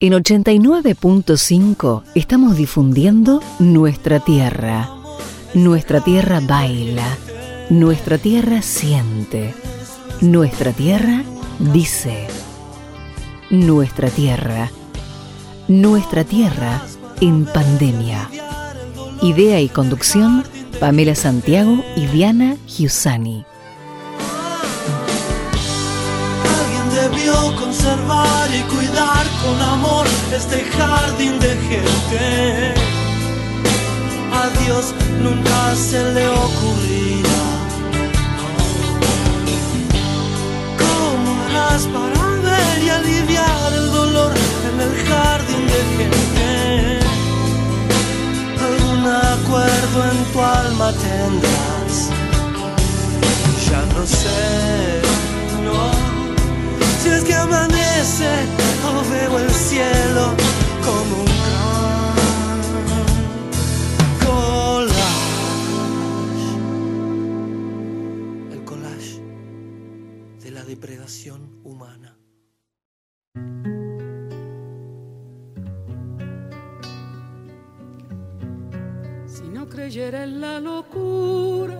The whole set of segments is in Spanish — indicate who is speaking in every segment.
Speaker 1: En 89.5 estamos difundiendo Nuestra Tierra. Nuestra Tierra baila. Nuestra Tierra siente. Nuestra Tierra dice. Nuestra Tierra. Nuestra Tierra en pandemia. Idea y conducción, Pamela Santiago y Diana Giussani.
Speaker 2: Debió conservar y cuidar con amor este jardín de gente. A Dios nunca se le ocurrirá. ¿Cómo harás para ver y aliviar el dolor en el jardín de gente? Algún acuerdo en tu alma tendrás. Ya no sé, no si es que amanece o veo el cielo como un gran collage. El collage de la depredación humana.
Speaker 3: Si no creyera en la locura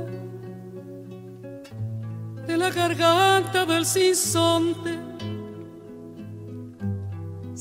Speaker 3: de la garganta del sinsonte,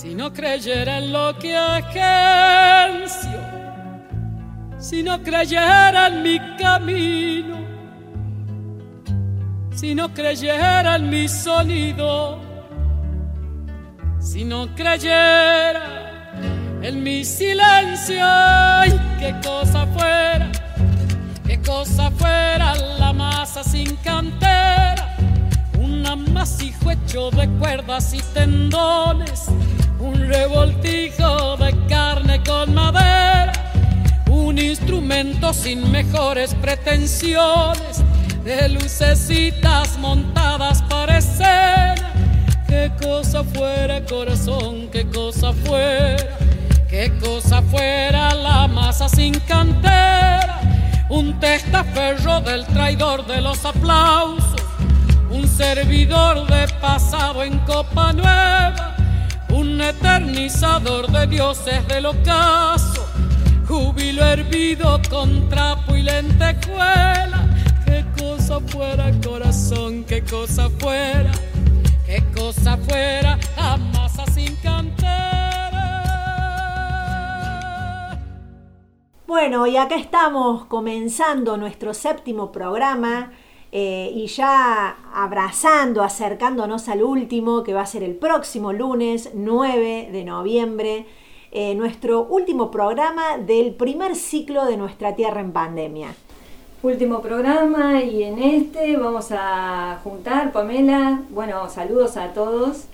Speaker 3: si no creyera en lo que agencio, si no creyera en mi camino, si no creyera en mi sonido, si no creyera en mi silencio, ay, qué cosa fuera, qué cosa fuera la masa sin cantera, un amasijo hecho de cuerdas y tendones. Un revoltijo de carne con madera, un instrumento sin mejores pretensiones, de lucecitas montadas para escena. Qué cosa fuera corazón, qué cosa fuera, qué cosa fuera la masa sin cantera, un testaferro del traidor de los aplausos, un servidor de pasado en copa nueva un eternizador de dioses del ocaso, júbilo hervido con trapo y lentejuela. Qué cosa fuera, corazón, qué cosa fuera, qué cosa fuera, amasa sin cantera.
Speaker 4: Bueno, y acá estamos comenzando nuestro séptimo programa eh, y ya abrazando, acercándonos al último, que va a ser el próximo lunes 9 de noviembre, eh, nuestro último programa del primer ciclo de Nuestra Tierra en Pandemia.
Speaker 5: Último programa y en este vamos a juntar, Pamela, bueno, saludos a todos.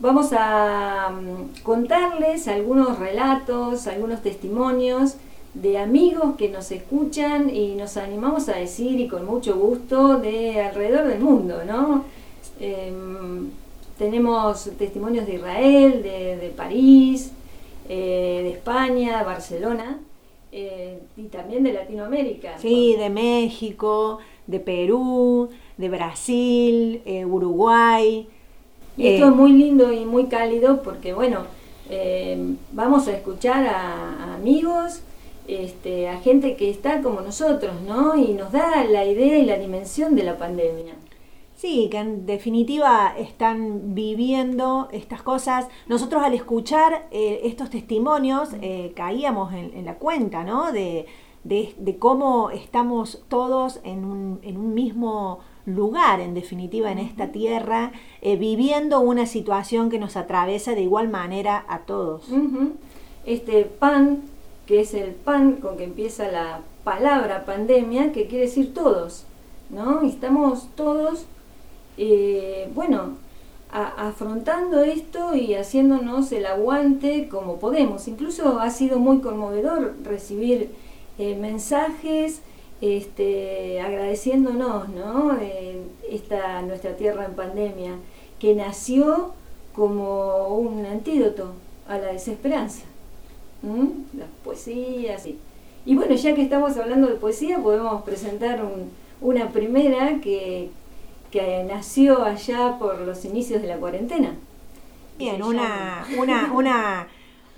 Speaker 5: Vamos a mm, contarles algunos relatos, algunos testimonios de amigos que nos escuchan y nos animamos a decir y con mucho gusto de alrededor del mundo, ¿no? Em, tenemos testimonios de Israel, de, París, eh, de España, de Barcelona eh, y también de Latinoamérica.
Speaker 4: Sí, de México, de Perú, de Brasil, eh, Uruguay.
Speaker 5: Y esto es muy lindo y muy cálido porque, bueno, em, vamos a escuchar a amigos este, a gente que está como nosotros, ¿no? Y nos da la idea y la dimensión de la pandemia.
Speaker 4: Sí, que en definitiva están viviendo estas cosas. Nosotros al escuchar eh, estos testimonios eh, caíamos en, la cuenta, ¿no? De, cómo estamos todos en un, mismo lugar, en definitiva, en esta tierra, eh, viviendo una situación que nos atraviesa de igual manera a todos.
Speaker 5: Este pan que es el pan con que empieza la palabra pandemia, que quiere decir todos, ¿no? Estamos todos, eh, bueno, afrontando esto y haciéndonos el aguante como podemos. Incluso ha sido muy conmovedor recibir eh, mensajes este, agradeciéndonos, ¿no? Esta nuestra tierra en pandemia, que nació como un antídoto a la desesperanza. ¿Mm? Las poesías y... Y bueno, ya que estamos hablando de poesía, podemos presentar un- una primera que, que nació allá por los inicios de la cuarentena.
Speaker 4: Bien, una, una, una,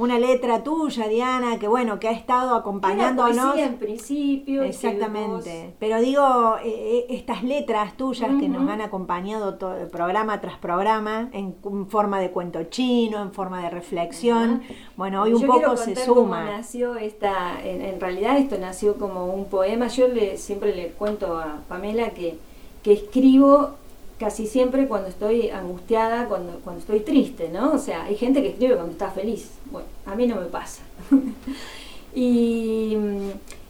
Speaker 4: una letra tuya, Diana, que bueno, que ha estado
Speaker 5: Era
Speaker 4: acompañándonos.
Speaker 5: poesía en principio.
Speaker 4: Exactamente. Pero digo, eh, eh, estas letras tuyas que nos han acompañado todo, programa tras programa, en, forma de cuento chino, en forma de reflexión, bueno, hoy
Speaker 5: Yo
Speaker 4: un poco se
Speaker 5: cómo
Speaker 4: suma.
Speaker 5: nació esta, en, en realidad esto nació como un poema. Yo le, siempre le cuento a Pamela que, que escribo casi siempre cuando estoy angustiada, cuando, cuando estoy triste, ¿no? O sea, hay gente que escribe cuando está feliz. Bueno, a mí no me pasa. y,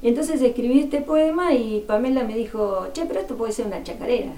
Speaker 5: y entonces escribí este poema y Pamela me dijo, che, pero esto puede ser una chacarera.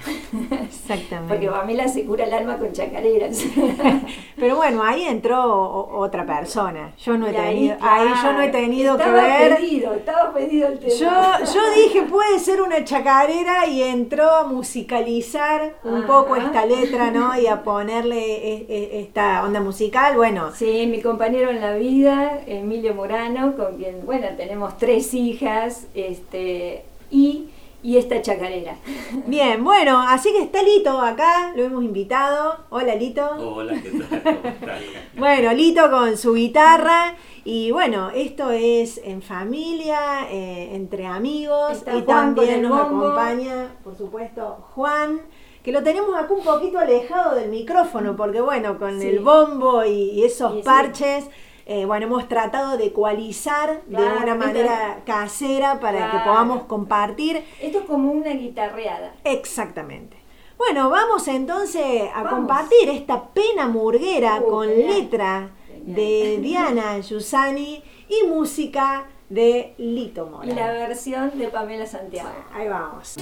Speaker 4: Exactamente.
Speaker 5: Porque Pamela se cura el alma con chacareras.
Speaker 4: Pero bueno, ahí entró otra persona. Yo no he
Speaker 5: Y ahí,
Speaker 4: tenido, ahí, yo no he tenido que
Speaker 5: estaba
Speaker 4: ver.
Speaker 5: Pedido, estaba pedido el tema.
Speaker 4: Yo, yo dije, puede ser una chacarera y entró a musicalizar un
Speaker 5: Ajá.
Speaker 4: poco esta letra, ¿no? Y a ponerle e- e- esta onda musical. Bueno,
Speaker 5: Sí, mi compañero en la vida, Emilio Morano, con quien, bueno, tenemos tres hijas, este, y, y esta chacarera.
Speaker 4: bien, bueno, así que está Lito acá, lo hemos invitado. Hola Lito.
Speaker 6: Hola, ¿qué tal? ¿Cómo están?
Speaker 4: Bueno, Lito con su guitarra. Y bueno, esto es en familia, eh, entre amigos.
Speaker 5: Está
Speaker 4: y
Speaker 5: Juan
Speaker 4: también nos
Speaker 5: bombo.
Speaker 4: acompaña, por supuesto, Juan, que lo tenemos acá un poquito alejado del micrófono, porque bueno, con
Speaker 5: Sí.
Speaker 4: el bombo y, y esos
Speaker 5: sí.
Speaker 4: parches, eh, bueno, hemos tratado de ecualizar de una manera casera para que podamos compartir.
Speaker 5: Esto es como una guitarreada.
Speaker 4: Exactamente. Bueno, vamos entonces a
Speaker 5: Vamos.
Speaker 4: compartir esta pena murguera
Speaker 5: Uh,
Speaker 4: con
Speaker 5: genial.
Speaker 4: letra
Speaker 5: Genial.
Speaker 4: de Diana Yusani y música de Lito
Speaker 5: Y la versión de Pamela Santiago.
Speaker 4: Ahí vamos.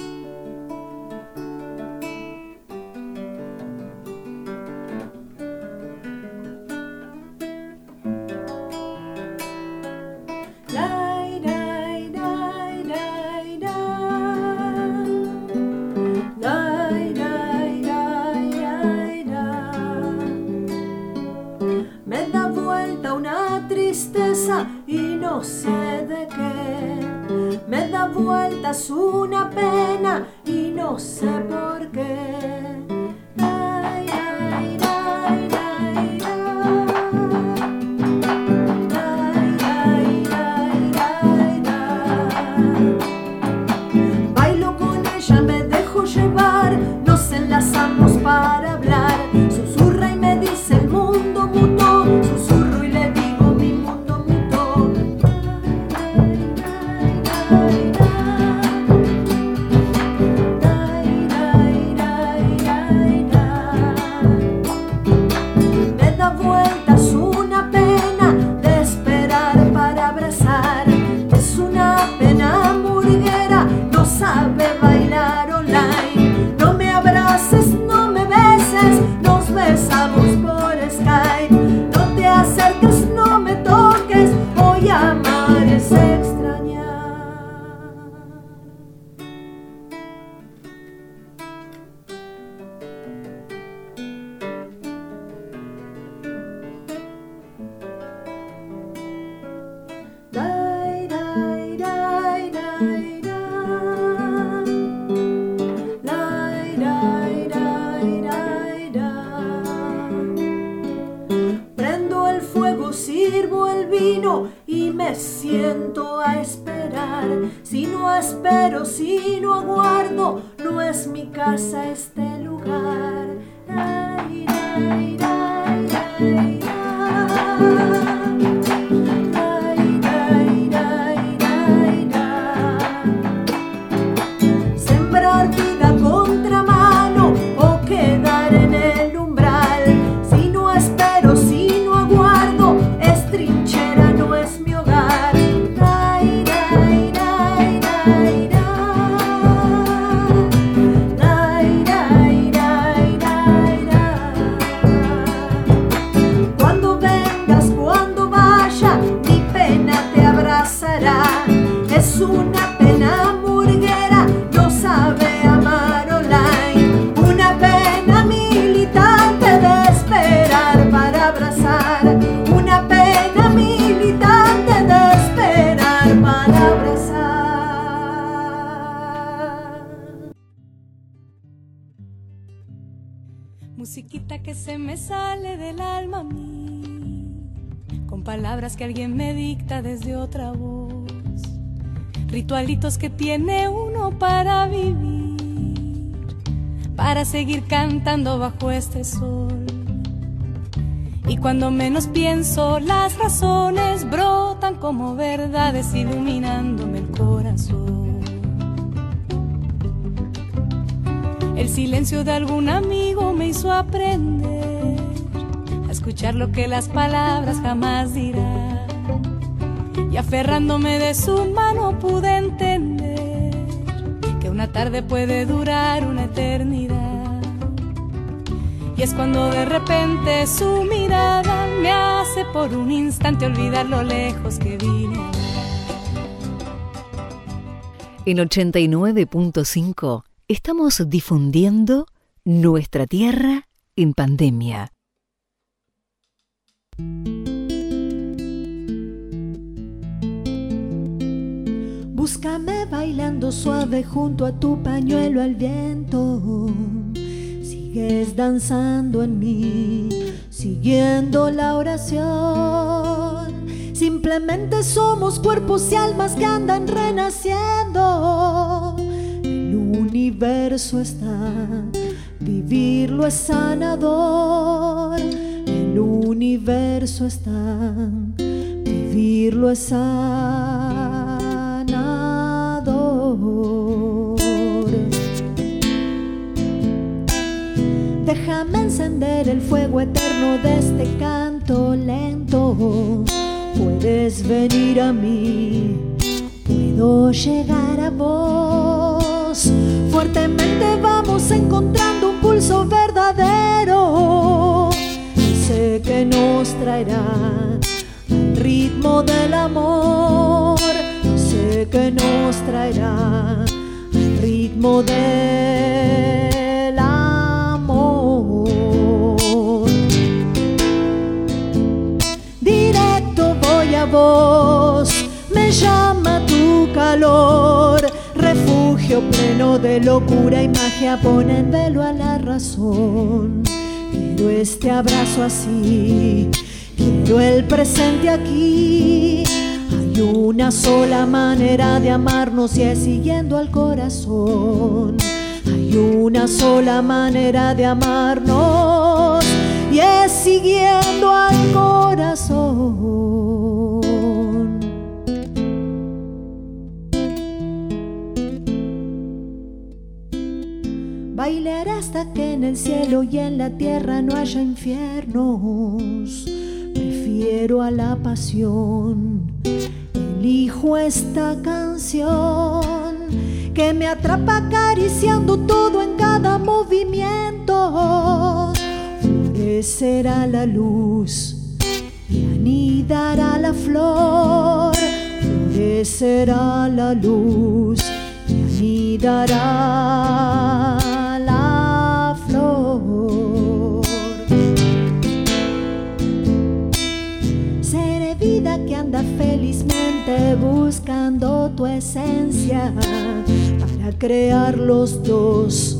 Speaker 4: Me
Speaker 7: sale del alma a mí, con palabras que alguien me dicta desde otra voz, ritualitos que tiene uno para vivir, para seguir cantando bajo este sol. Y cuando menos pienso, las razones brotan como verdades iluminándome el corazón. El silencio de algún amigo me hizo aprender escuchar lo que las palabras jamás dirán. Y aferrándome de su mano pude entender que una tarde puede durar una eternidad. Y es cuando de repente su mirada me hace por un instante olvidar lo lejos que vine.
Speaker 1: En 89.5 estamos difundiendo nuestra tierra en pandemia.
Speaker 8: Búscame bailando suave junto a tu pañuelo al viento. Sigues danzando en mí, siguiendo la oración. Simplemente somos cuerpos y almas que andan renaciendo. El universo está, vivirlo es sanador. El universo está, vivirlo es sanador. Déjame encender el fuego eterno de este canto lento. Puedes venir a mí, puedo llegar a vos. Fuertemente vamos encontrando un pulso verdadero. Sé que nos traerá al ritmo del amor. Sé que nos traerá al ritmo del amor. Directo voy a vos, me llama tu calor. Refugio pleno de locura y magia, pone en velo a la razón. Este abrazo así, quiero el presente aquí. Hay una sola manera de amarnos y es siguiendo al corazón. Hay una sola manera de amarnos y es siguiendo al corazón. Hasta que en el cielo y en la tierra no haya infiernos. Prefiero a la pasión. Elijo esta canción que me atrapa acariciando todo en cada movimiento. Florecerá la luz y anidará la flor. Florecerá la luz y anidará la flor. Seré vida que anda felizmente buscando tu esencia para crear los dos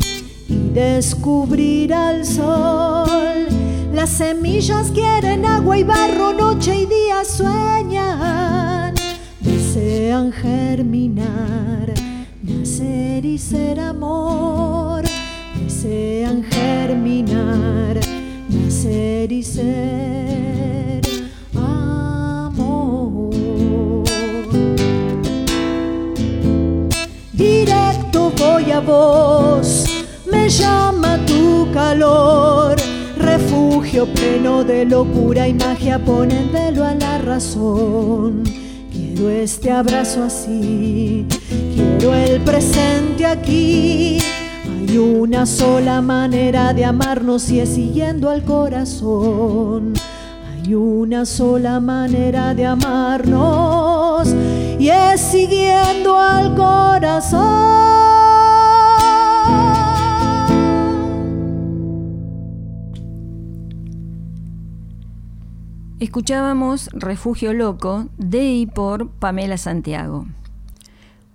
Speaker 8: y descubrir al sol. Las semillas quieren agua y barro, noche y día sueñan, desean germinar, nacer y ser amor, desean germinar, nacer y ser amor. Directo voy a vos, me llama tu calor. Refugio pleno de locura y magia, pone en velo a la razón. Este abrazo así, quiero el presente aquí. Hay una sola manera de amarnos y es siguiendo al corazón. Hay una sola manera de amarnos y es siguiendo al corazón.
Speaker 5: Escuchábamos Refugio Loco de y por Pamela Santiago.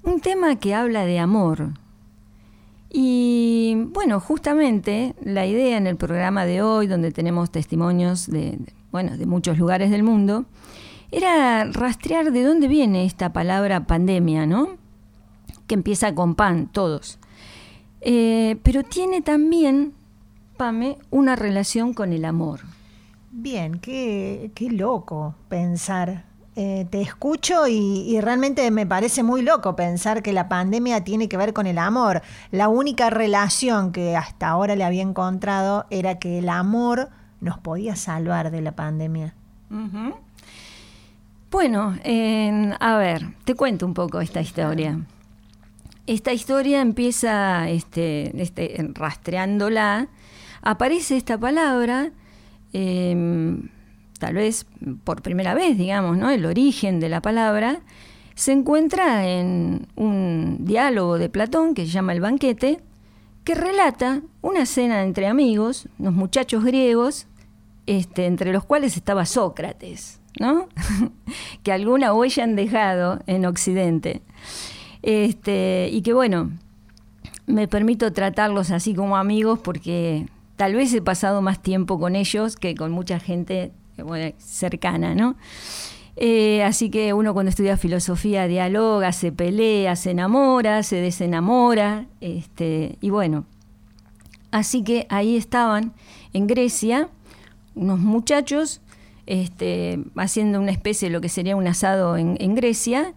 Speaker 5: Un tema que habla de amor Y bueno, justamente la idea en el programa de hoy, donde tenemos testimonios de, bueno, de muchos lugares del mundo, era rastrear de dónde viene esta palabra pandemia, ¿no? Que empieza con pan, todos. Eh, pero tiene también, Pame, una relación con el amor.
Speaker 4: Bien, qué, qué loco pensar eh, te escucho y, realmente me parece muy loco pensar que la pandemia tiene que ver con el amor. La única relación que hasta ahora le había encontrado era que el amor nos podía salvar de la pandemia.
Speaker 5: Bueno, a ver, te cuento un poco esta historia. Esta historia empieza este, este, rastreándola, aparece esta palabra. Em, tal vez por primera vez, digamos, ¿no? el origen de la palabra, se encuentra en un diálogo de Platón que se llama El banquete, que relata una cena entre amigos, unos muchachos griegos, este, entre los cuales estaba Sócrates, ¿no? que alguna huella han dejado en Occidente. Este, y que bueno, me permito tratarlos así como amigos porque tal vez he pasado más tiempo con ellos que con mucha gente cercana, ¿no? Eh, así que uno cuando estudia filosofía dialoga, se pelea, se enamora, se desenamora, este, y bueno, así que ahí estaban en Grecia unos muchachos este, haciendo una especie de lo que sería un asado en, Grecia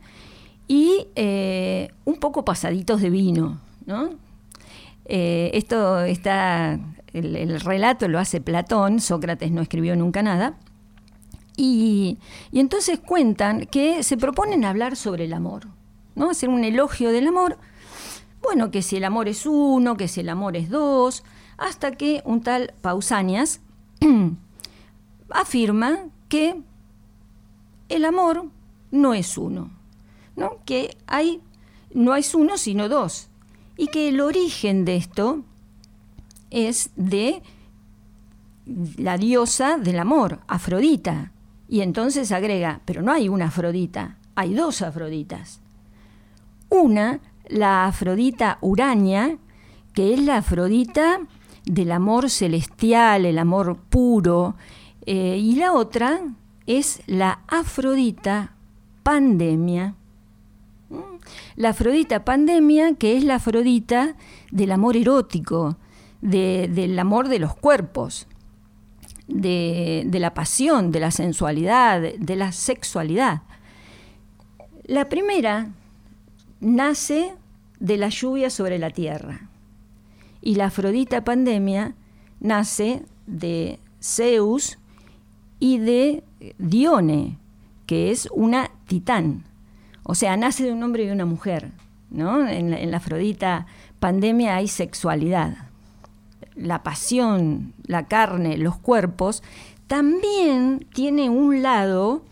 Speaker 5: y eh, un poco pasaditos de vino, ¿no? Eh, esto está, el relato lo hace Platón, Sócrates no escribió nunca nada, y, entonces cuentan que se proponen hablar sobre el amor, ¿no? Hacer un elogio del amor. Bueno, que si el amor es uno, que si el amor es dos, hasta que un tal Pausanias afirma que el amor no es uno, ¿no? que hay, no es uno sino dos, y que el origen de esto es de la diosa del amor, Afrodita, y entonces agrega, pero no hay una Afrodita, hay dos Afroditas. Una, la Afrodita Urania, que es la Afrodita del amor celestial, el amor puro, eh, y la otra es la Afrodita Pandemia. ¿Mm? La Afrodita Pandemia, que es la Afrodita del amor erótico, del amor de los cuerpos de, la pasión, de la sensualidad, de la sexualidad. La primera nace de la lluvia sobre la tierra y la Afrodita Pandemia nace de Zeus y de Dione, que es una titán. O sea, nace de un hombre y una mujer. ¿no? En, en la Afrodita Pandemia hay sexualidad la pasión, la carne, los cuerpos, también tiene un lado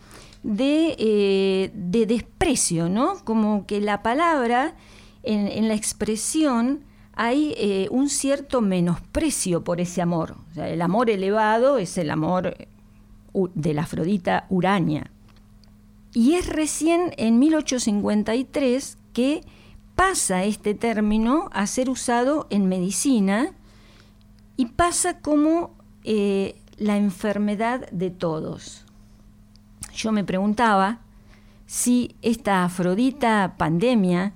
Speaker 5: de, eh, desprecio, ¿no? Como que la palabra, en, la expresión, hay eh, un cierto menosprecio por ese amor. el amor elevado es el amor de la Afrodita Urania. Y es recién en 1853 que pasa este término a ser usado en medicina y pasa como eh, la enfermedad de todos. Yo me preguntaba si esta Afrodita pandemia,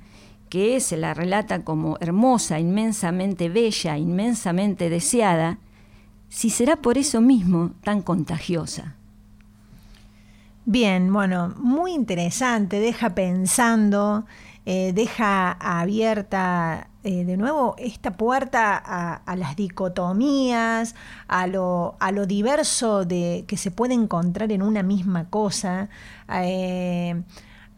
Speaker 5: que se la relata como hermosa, inmensamente bella, inmensamente deseada, si será por eso mismo tan contagiosa.
Speaker 4: Bien, bueno, muy interesante, deja pensando, eh, deja abierta eh, de nuevo esta puerta a, las dicotomías, a lo, a lo diverso de, que se puede encontrar en una misma cosa. Eh,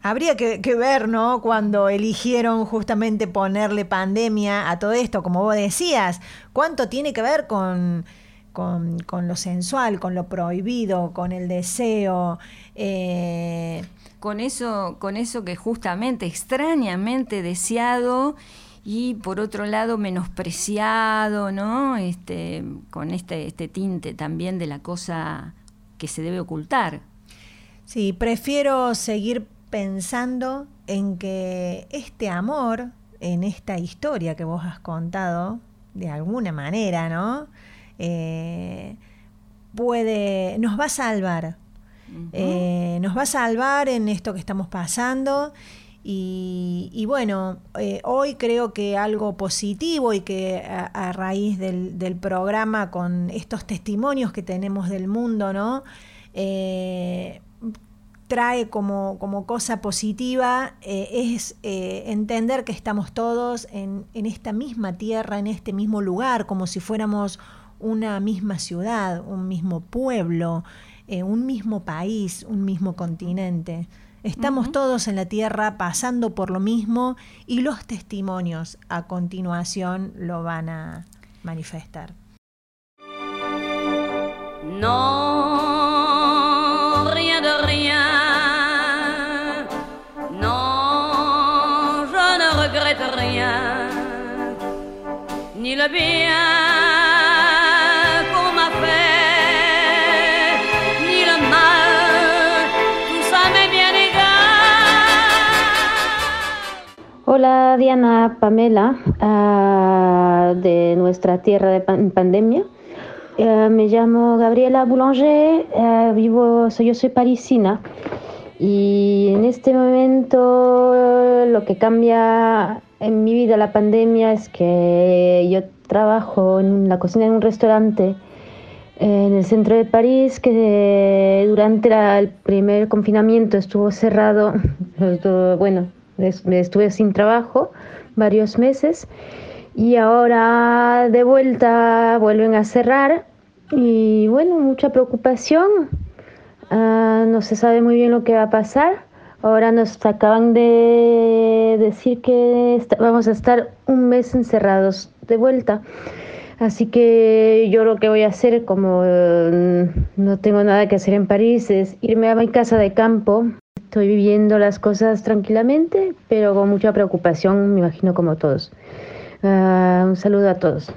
Speaker 4: habría que, ver, ¿no? Cuando eligieron justamente ponerle pandemia a todo esto, como vos decías, ¿cuánto tiene que ver con, con, lo sensual, con lo prohibido, con el deseo?
Speaker 5: Eh, con eso, con eso que justamente extrañamente deseado y por otro lado menospreciado, ¿no? Este, con este, este tinte también de la cosa que se debe ocultar.
Speaker 4: Sí, prefiero seguir pensando en que este amor en esta historia que vos has contado, de alguna manera, ¿no? Eh, puede, nos va a salvar. Eh, nos va a salvar en esto que estamos pasando. Y, bueno, eh, hoy creo que algo positivo y que a, raíz del, del, programa con estos testimonios que tenemos del mundo, ¿no? trae como, como cosa positiva eh, es eh, entender que estamos todos en, en, esta misma tierra, en este mismo lugar, como si fuéramos una misma ciudad, un mismo pueblo, eh, un mismo país, un mismo continente. Estamos todos en la tierra pasando por lo mismo y los testimonios a continuación lo van a manifestar.
Speaker 9: No, rien de rien. ni le bien
Speaker 10: Hola Diana Pamela, uh, de nuestra tierra de pan pandemia. Uh, me llamo Gabriela Boulanger, uh, vivo, soy, yo soy parisina y en este momento lo que cambia en mi vida la pandemia es que yo trabajo en la cocina en un restaurante en el centro de París que durante el primer confinamiento estuvo cerrado, bueno, estuve sin trabajo varios meses y ahora de vuelta vuelven a cerrar y bueno, mucha preocupación, ah, no se sabe muy bien lo que va a pasar Ahora nos acaban de decir que vamos a estar un mes encerrados de vuelta. Así que yo lo que voy a hacer, como mm, no tengo nada que hacer en París, es irme a mi casa de campo. Estoy viviendo las cosas tranquilamente, pero con mucha preocupación, me imagino como todos. Ah, un saludo a todos.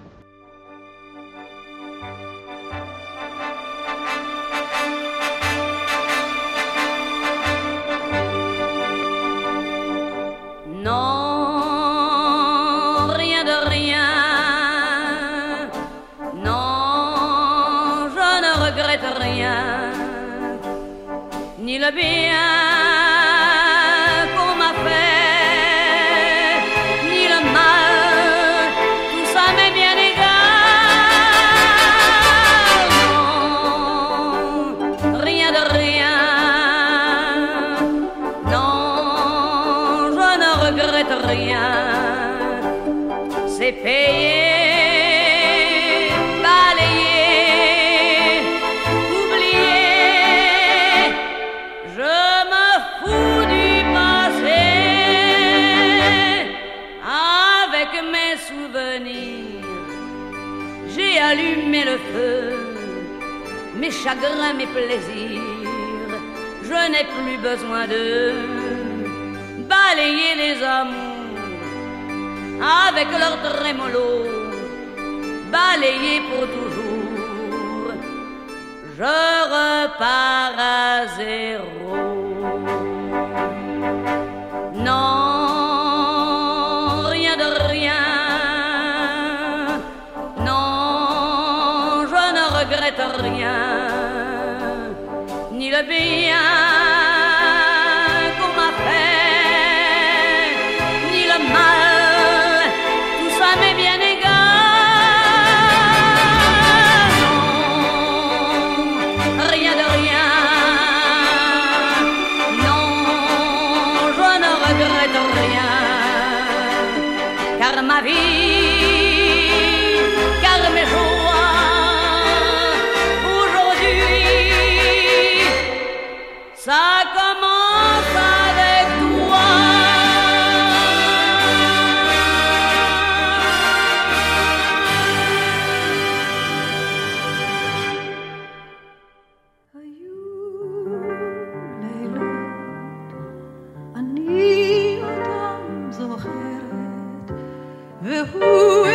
Speaker 11: Ooh.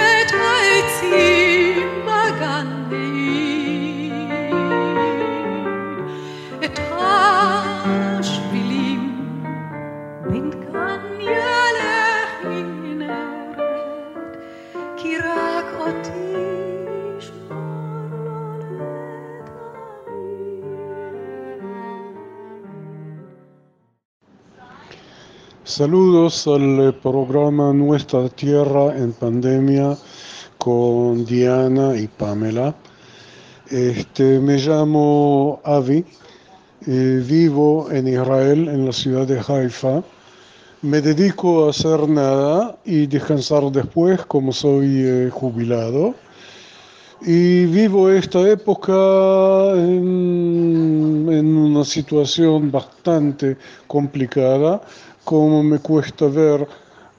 Speaker 12: Saludos al programa Nuestra Tierra en Pandemia con Diana y Pamela. Este, me llamo Avi, eh, vivo en Israel, en la ciudad de Haifa. Me dedico a hacer nada y descansar después, como soy eh, jubilado. Y vivo esta época en una situación bastante complicada, como me cuesta ver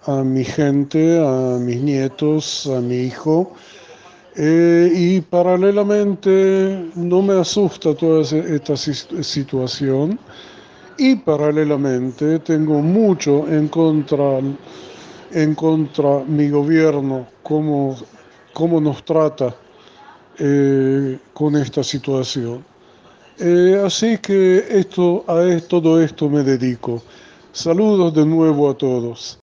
Speaker 12: a mi gente, a mis nietos, a mi hijo. Eh, y paralelamente no me asusta toda esta situación y paralelamente tengo mucho en contra, en contra mi gobierno, cómo, cómo nos trata eh, con esta situación. Eh, así que esto, a todo esto me dedico. Saludos de nuevo a todos.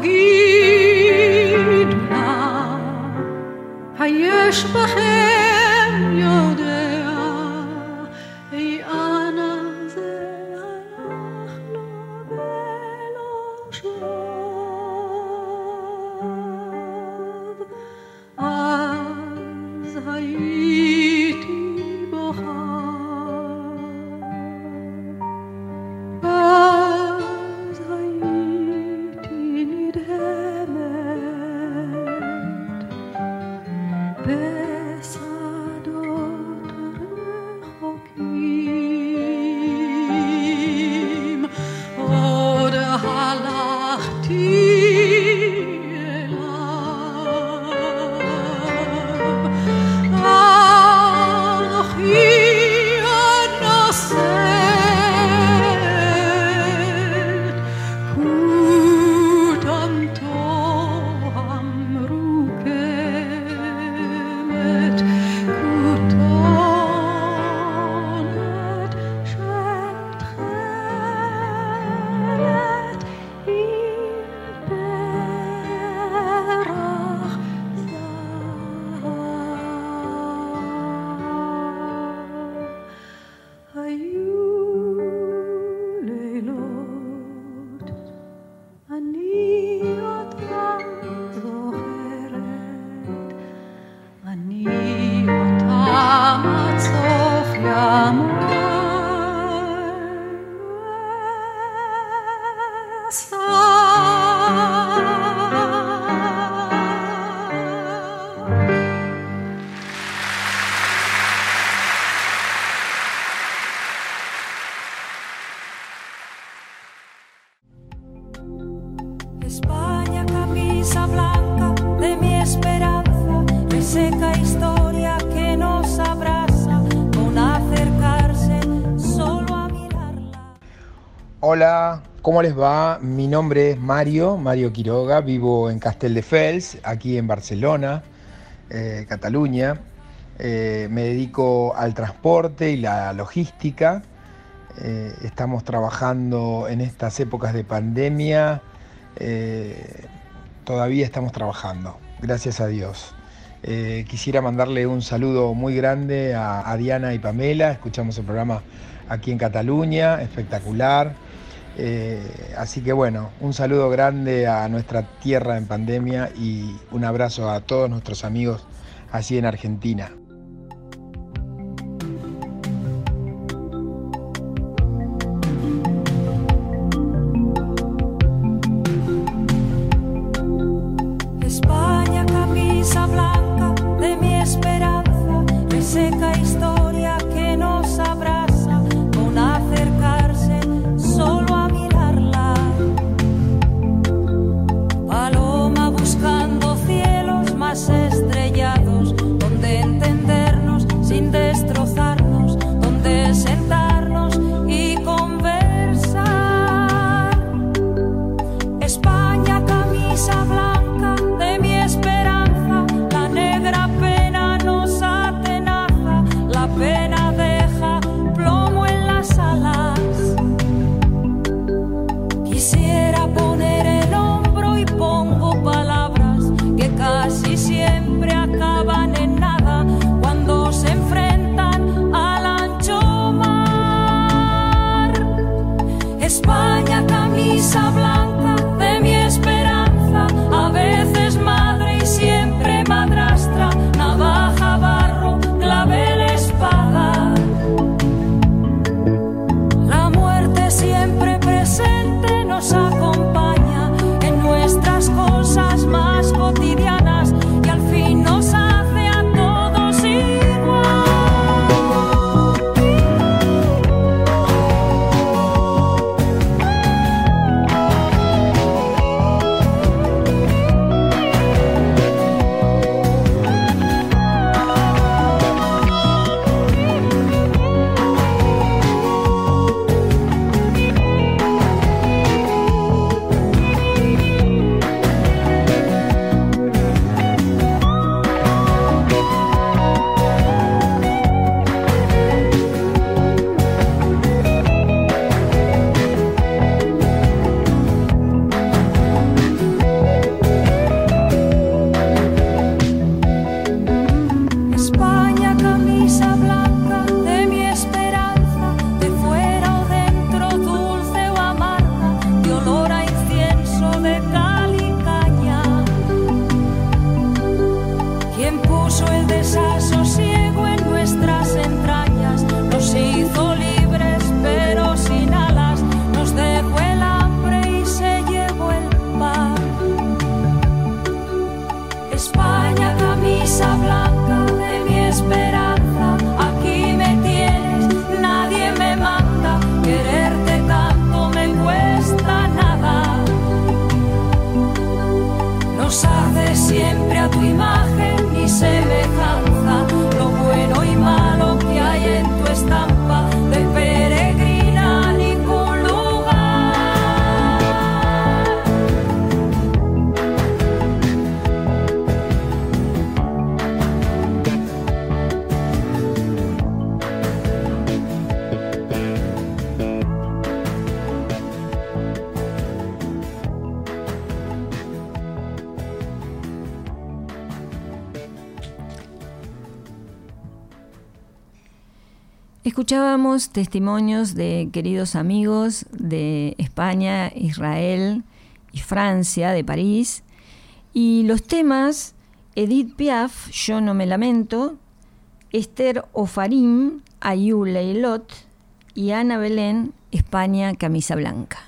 Speaker 13: הגידו נא, היש בכם יודע, אי אנה זה לו ולא שוב.
Speaker 14: ¿Cómo les va? Mi nombre es Mario, Mario Quiroga, vivo en Castelldefels, aquí en Barcelona, eh, Cataluña. Eh, me dedico al transporte y la logística. Eh, estamos trabajando en estas épocas de pandemia. todavía estamos trabajando, gracias a Dios. Quisiera mandarle un saludo muy grande a Diana y Pamela. Escuchamos el programa aquí en Cataluña, espectacular. Eh, así que bueno, un saludo grande a nuestra tierra en pandemia y un abrazo a todos nuestros amigos allí en Argentina.
Speaker 5: Escuchábamos testimonios de queridos amigos de España, Israel y Francia, de París, y los temas Edith Piaf, Yo no me lamento, Esther Ofarim, Ayú Leilot y Ana Belén, España, Camisa Blanca.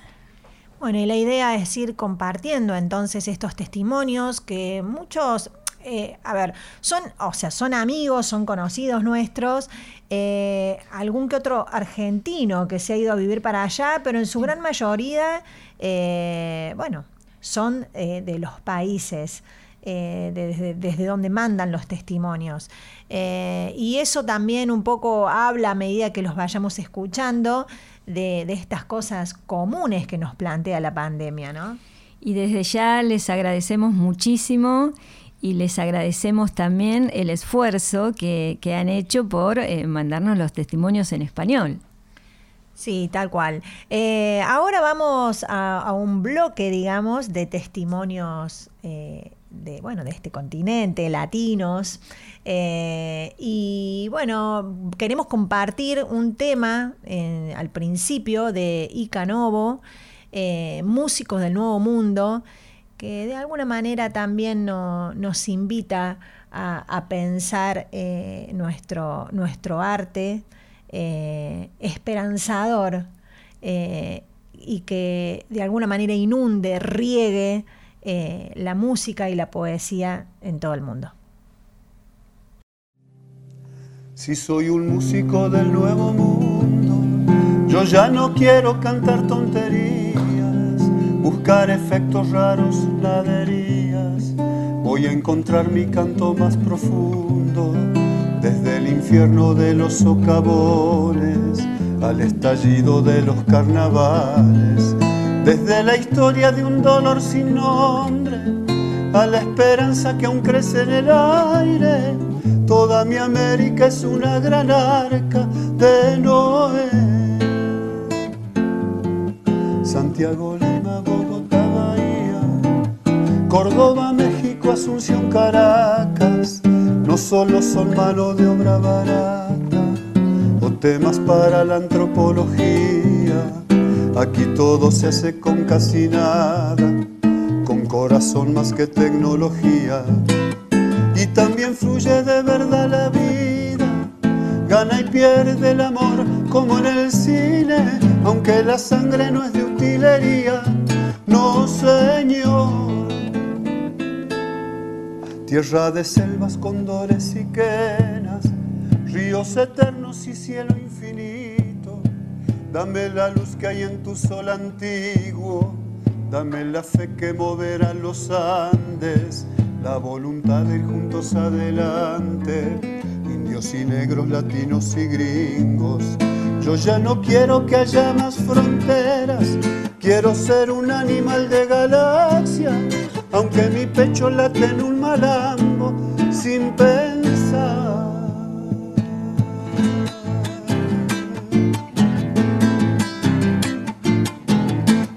Speaker 4: Bueno, y la idea es ir compartiendo entonces estos testimonios que muchos, eh, a ver, son, o sea, son amigos, son conocidos nuestros, eh, algún que otro argentino que se ha ido a vivir para allá, pero en su gran mayoría, eh, bueno, son de los países. eh, desde, desde donde mandan los testimonios. Eh, y eso también un poco habla a medida que los vayamos escuchando de, de estas cosas comunes que nos plantea la pandemia, ¿no?
Speaker 5: Y desde ya les agradecemos muchísimo y les agradecemos también el esfuerzo que, que han hecho por eh, mandarnos los testimonios en español.
Speaker 4: Sí, tal cual. Eh, ahora vamos a, un bloque, digamos, de testimonios eh, de, bueno, de este continente, latinos. Y bueno, queremos compartir un tema al principio de Ica Novo, músicos del Nuevo Mundo, que de alguna manera también no- nos invita a, pensar eh, nuestro, nuestro arte eh, esperanzador eh, y que de alguna manera inunde, riegue la música y la poesía en todo el mundo.
Speaker 11: Si soy un músico del nuevo mundo, yo ya no quiero cantar tonterías, buscar efectos raros, laderías. Voy a encontrar mi canto más profundo, desde el infierno de los socavones al estallido de los carnavales, desde la historia de un dolor sin nombre a la esperanza que aún crece en el aire. Toda mi América es una gran arca de Noé. Santiago, Córdoba, México, Asunción, Caracas, no solo son mano de obra barata o temas para la antropología. Aquí todo se hace con casi nada, con corazón más que tecnología. Y también fluye de verdad la vida, gana y pierde el amor como en el cine, aunque la sangre no es de utilería, no señor. Tierra de selvas, condores y quenas, ríos eternos y cielo infinito. Dame la luz que hay en tu sol antiguo, dame la fe que moverá los Andes, la voluntad de ir juntos adelante, indios y negros, latinos y gringos. Yo ya no quiero que haya más fronteras, quiero ser un animal de galaxia, aunque mi pecho late en un malambo sin pensar.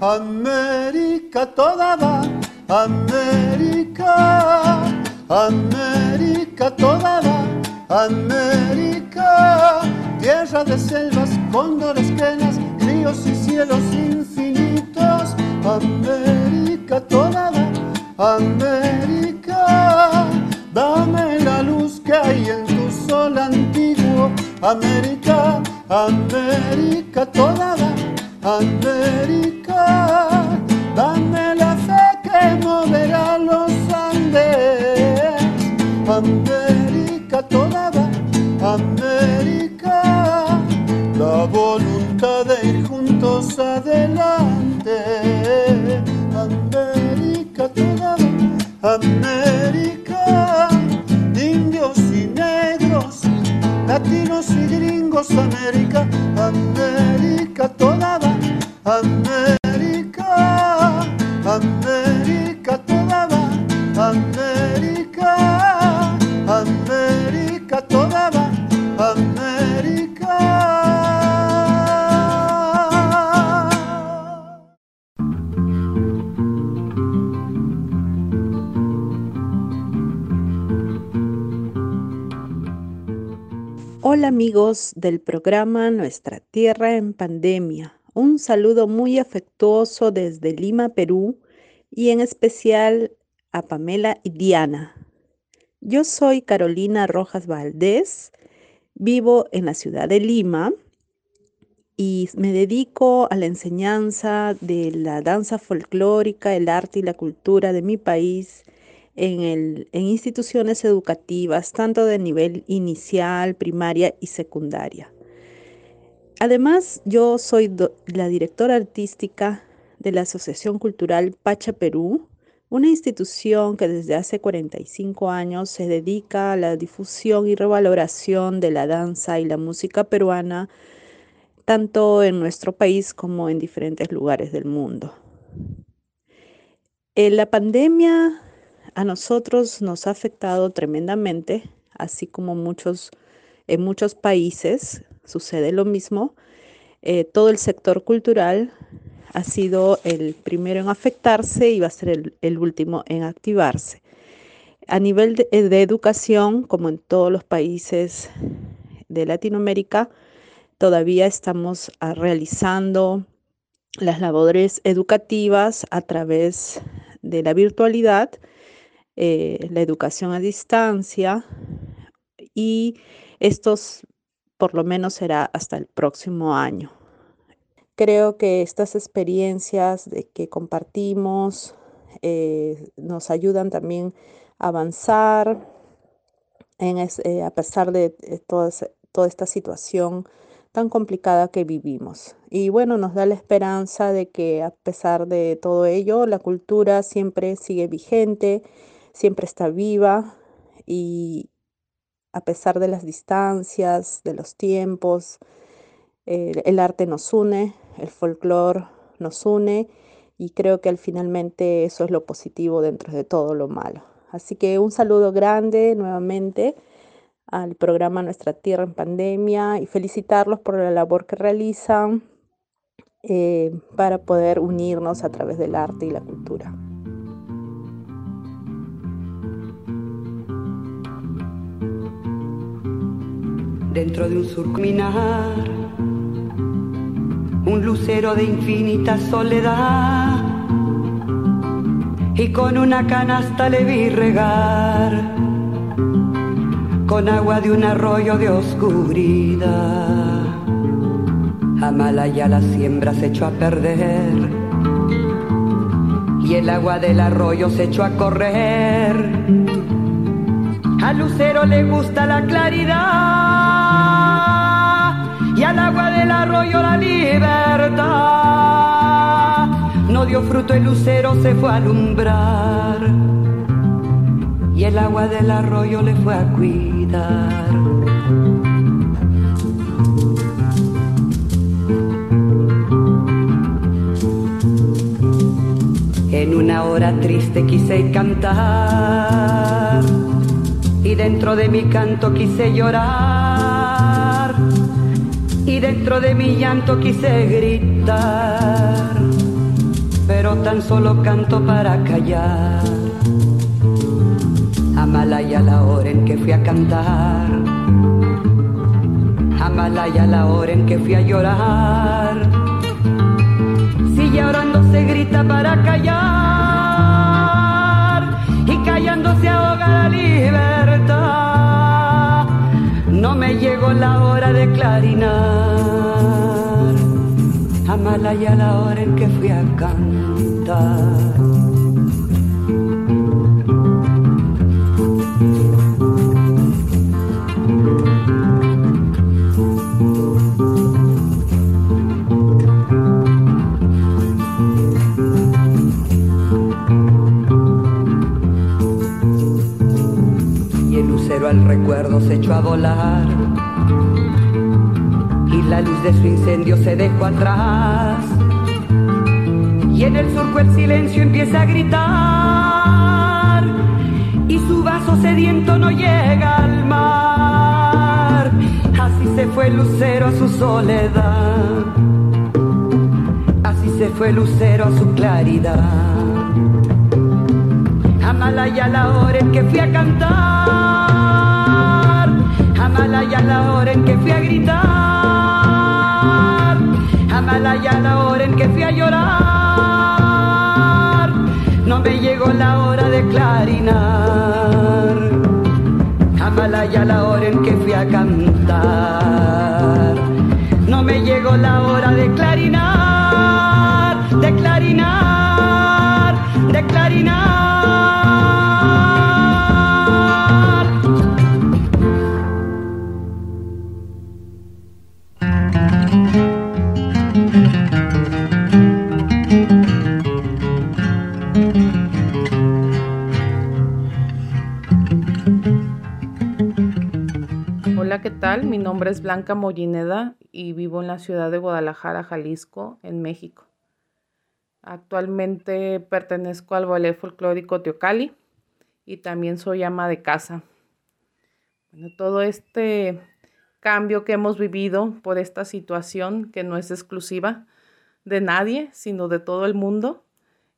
Speaker 11: América toda va, América, América toda va, América, tierra de selvas, cóndores, quenas, ríos y cielos infinitos, América toda va, América, dame la luz que hay en tu sol antiguo, América, América toda va. América,
Speaker 15: amigos del programa Nuestra Tierra en Pandemia. Un saludo muy afectuoso desde Lima, Perú, y en especial a Pamela y Diana. Yo soy Carolina Rojas Valdés, vivo en la ciudad de Lima y me dedico a la enseñanza de la danza folclórica, el arte y la cultura de mi país en, el- en instituciones educativas, tanto de nivel inicial, primaria y secundaria. Además, yo soy la directora artística de la Asociación Cultural Pacha Perú, una institución que desde hace 45 años se dedica a la difusión y revaloración de la danza y la música peruana, tanto en nuestro país como en diferentes lugares del mundo. Eh, la pandemia a nosotros nos ha afectado tremendamente, así como muchos, en muchos países sucede lo mismo. Eh, todo el sector cultural ha sido el primero en afectarse y va a ser el, último en activarse. A nivel de, eh, de educación, como en todos los países de Latinoamérica, todavía estamos ah, realizando las labores educativas a través de la virtualidad, eh, la educación a distancia y estos por lo menos será hasta el próximo año. Creo que estas experiencias que compartimos eh, nos ayudan también a avanzar en eh, a pesar de toda esta situación tan complicada que vivimos. Y bueno, nos da la esperanza de que a pesar de todo ello, la cultura siempre sigue vigente, siempre está viva y a pesar de las distancias, de los tiempos, el arte nos une, el folclore nos une y creo que al finalmente eso es lo positivo dentro de todo lo malo. Así que un saludo grande nuevamente al programa Nuestra Tierra en Pandemia y felicitarlos por la labor que realizan eh, para poder unirnos a través del arte y la cultura.
Speaker 16: Dentro de un surminar, un lucero de infinita soledad, y con una canasta le vi regar, con agua de un arroyo de oscuridad. Amalaya la siembra se echó a perder, y el agua del arroyo se echó a correr. Al lucero le gusta la claridad y al agua del arroyo la libertad. No dio fruto el lucero, se fue a alumbrar y el agua del arroyo le fue a cuidar. En una hora triste quise cantar y dentro de mi canto quise llorar y dentro de mi llanto quise gritar, pero tan solo canto para callar. Amalaya la hora en que fui a cantar, Amalaya la hora en que fui a llorar. Si llorando se grita para callar y callando se la hora de clarinar. Amalaya la hora en que fui a cantar. y el lucero al recuerdo se echó a volar la luz de su incendio se dejó atrás. Y en el surco el silencio empieza a gritar y su vaso sediento no llega al mar. Así se fue lucero a su soledad así se fue lucero a su claridad. Amalaya la hora en que fui a cantar, Amalaya la hora en que fui a gritar, Amalaya la hora en que fui a llorar, no me llegó la hora de clarinar, Amalaya la hora en que fui a cantar, no me llegó la hora de clarinar, de clarinar, de clarinar.
Speaker 17: Tal? Mi nombre es Blanca Mollineda y vivo en la ciudad de Guadalajara, Jalisco, en México. Actualmente pertenezco al ballet folclórico Teocali y también soy ama de casa. Bueno, todo este cambio que hemos vivido por esta situación que no es exclusiva de nadie, sino de todo el mundo,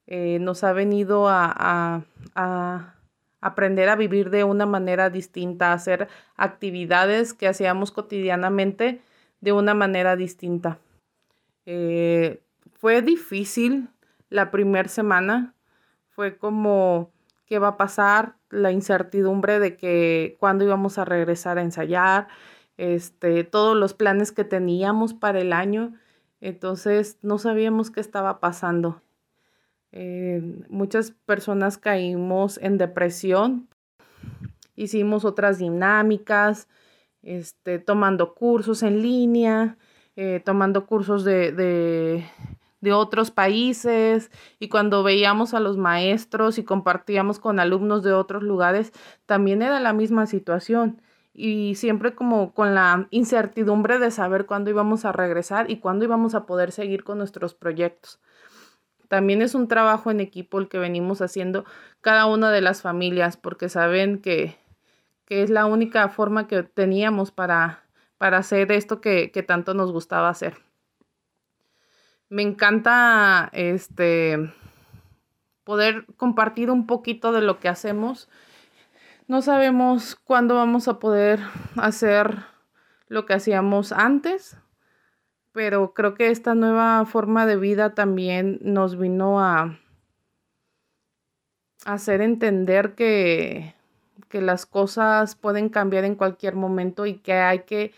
Speaker 17: eh, nos ha venido a, a- a aprender a vivir de una manera distinta, hacer actividades que hacíamos cotidianamente de una manera distinta. Eh, fue difícil la primera semana, fue como qué va a pasar, la incertidumbre de que cuándo íbamos a regresar a ensayar, este, todos los planes que teníamos para el año, entonces no sabíamos qué estaba pasando. Eh, muchas personas caímos en depresión, hicimos otras dinámicas, este, tomando cursos en línea, eh, tomando cursos de, de, de otros países y cuando veíamos a los maestros y compartíamos con alumnos de otros lugares, también era la misma situación y siempre como con la incertidumbre de saber cuándo íbamos a regresar y cuándo íbamos a poder seguir con nuestros proyectos. También es un trabajo en equipo el que venimos haciendo cada una de las familias porque saben que, que es la única forma que teníamos para, para hacer esto que, que tanto nos gustaba hacer. Me encanta este poder compartir un poquito de lo que hacemos. No sabemos cuándo vamos a poder hacer lo que hacíamos antes, pero creo que esta nueva forma de vida también nos vino a hacer entender que, que las cosas pueden cambiar en cualquier momento y que hay que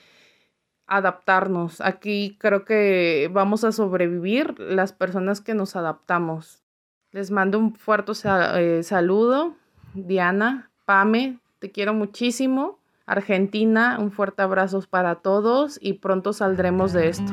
Speaker 17: adaptarnos. Aquí creo que vamos a sobrevivir las personas que nos adaptamos. Les mando un fuerte eh, saludo. Diana, Pame, te quiero muchísimo. Argentina, un fuerte abrazo para todos y pronto saldremos de esto.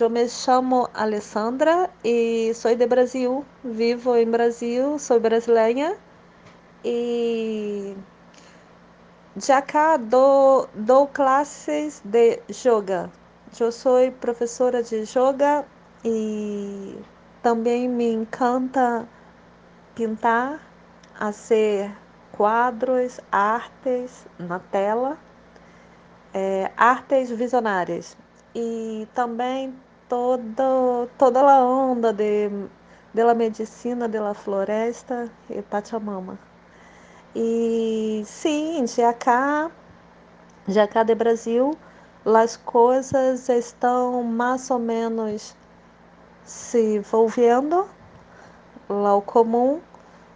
Speaker 18: Eu me chamo Alessandra e sou de Brasil. Vivo em Brasil, sou brasileira e já cá dou, dou classes de yoga. Eu sou professora de yoga e também me encanta pintar, fazer quadros, artes na tela é, artes visionárias e também todo, toda a onda de, de la medicina de la floresta e Pachamama. E sim, já cá, já cá de Brasil, as coisas estão mais ou menos se volvendo lá o comum.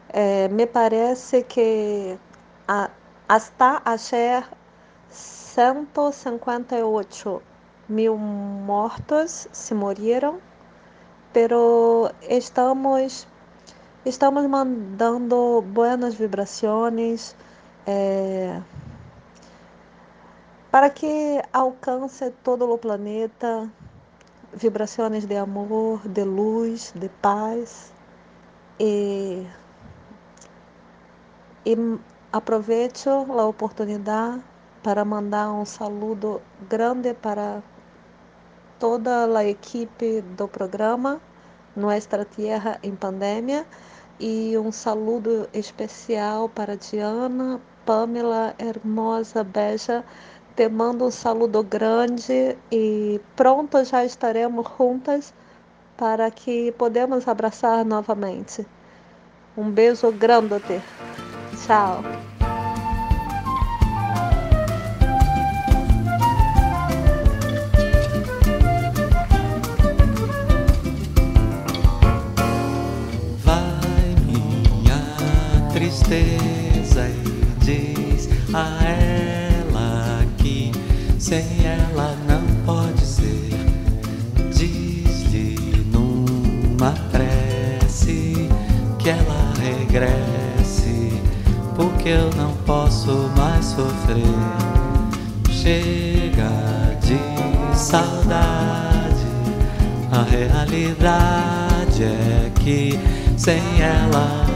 Speaker 18: É, me parece que a, hasta ayer 158 mil mortos se morreram, pero estamos estamos mandando buenas vibrações eh, para que alcance todo o planeta vibrações de amor, de luz, de paz e, e aproveito a oportunidade para mandar um saludo grande para toda a equipe do programa Nuestra Tierra em Pandemia e um saludo especial para Diana, Pamela, hermosa, beija. Te mando um saludo grande e pronto já estaremos juntas para que podemos abraçar novamente. Um beijo grande. Tchau.
Speaker 19: Tristeza e diz a ela que sem ela não pode ser. Diz-lhe numa prece que ela regresse, porque eu não posso mais sofrer. Chega de saudade, a realidade é que sem ela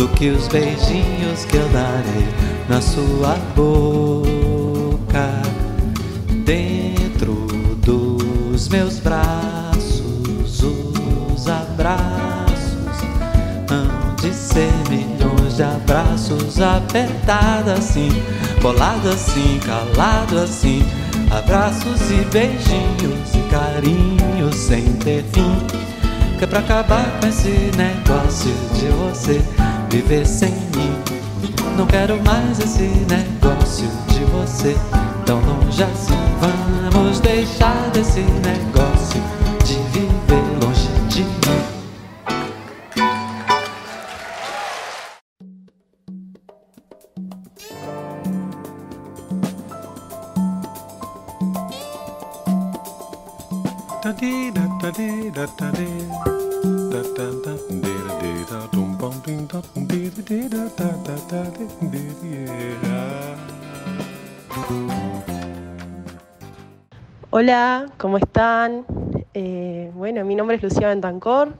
Speaker 19: do que os beijinhos que eu darei na sua boca. Dentro dos meus braços, os abraços hão de ser
Speaker 11: milhões de abraços, apertada assim, bolada assim, calado assim. Abraços e beijinhos e carinhos sem ter fim. Que é pra acabar com esse negócio de você viver sem mim. Não quero mais esse negócio de você tão longe assim. Vamos deixar desse negócio
Speaker 20: Hola, ¿cómo están? Eh, bueno, mi nombre es Lucía Bentancor,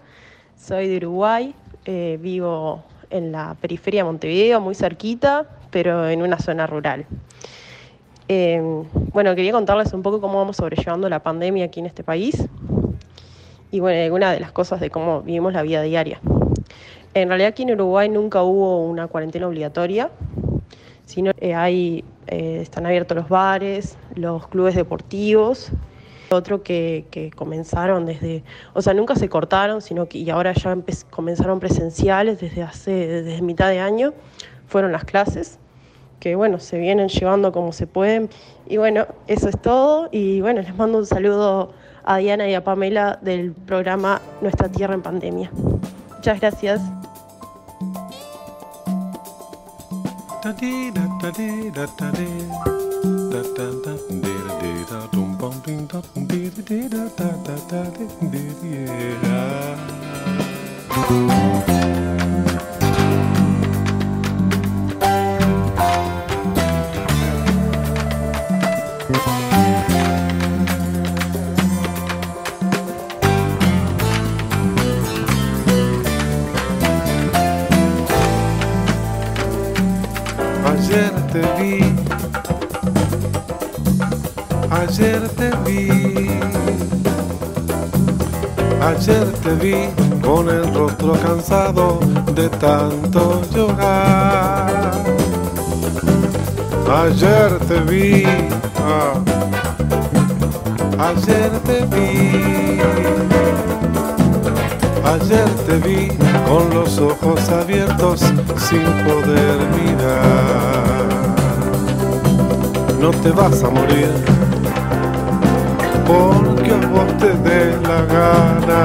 Speaker 20: soy de Uruguay, eh, vivo en la periferia de Montevideo, muy cerquita, pero en una zona rural. Eh, bueno, quería contarles un poco cómo vamos sobrellevando la pandemia aquí en este país y bueno, algunas de las cosas de cómo vivimos la vida diaria. En realidad aquí en Uruguay nunca hubo una cuarentena obligatoria, sino eh, hay, eh, están abiertos los bares, los clubes deportivos, otro que, que comenzaron desde, o sea, nunca se cortaron, sino que y ahora ya comenzaron presenciales desde hace, desde mitad de año, fueron las clases que bueno, se vienen llevando como se pueden. Y bueno, eso es todo. Y bueno, les mando un saludo a Diana y a Pamela del programa Nuestra Tierra en Pandemia. Muchas gracias.
Speaker 21: Da dee da da dee da da dee. Da da da dee da dee da dum bum ding da dee da da da da da dee dee da. Te vi, ayer te vi, ayer te vi con el rostro cansado de tanto llorar. Ayer te vi, ah, ayer te vi, ayer te vi con los ojos abiertos sin poder mirar. No te vas a morir. Porque a vos te dé la gana.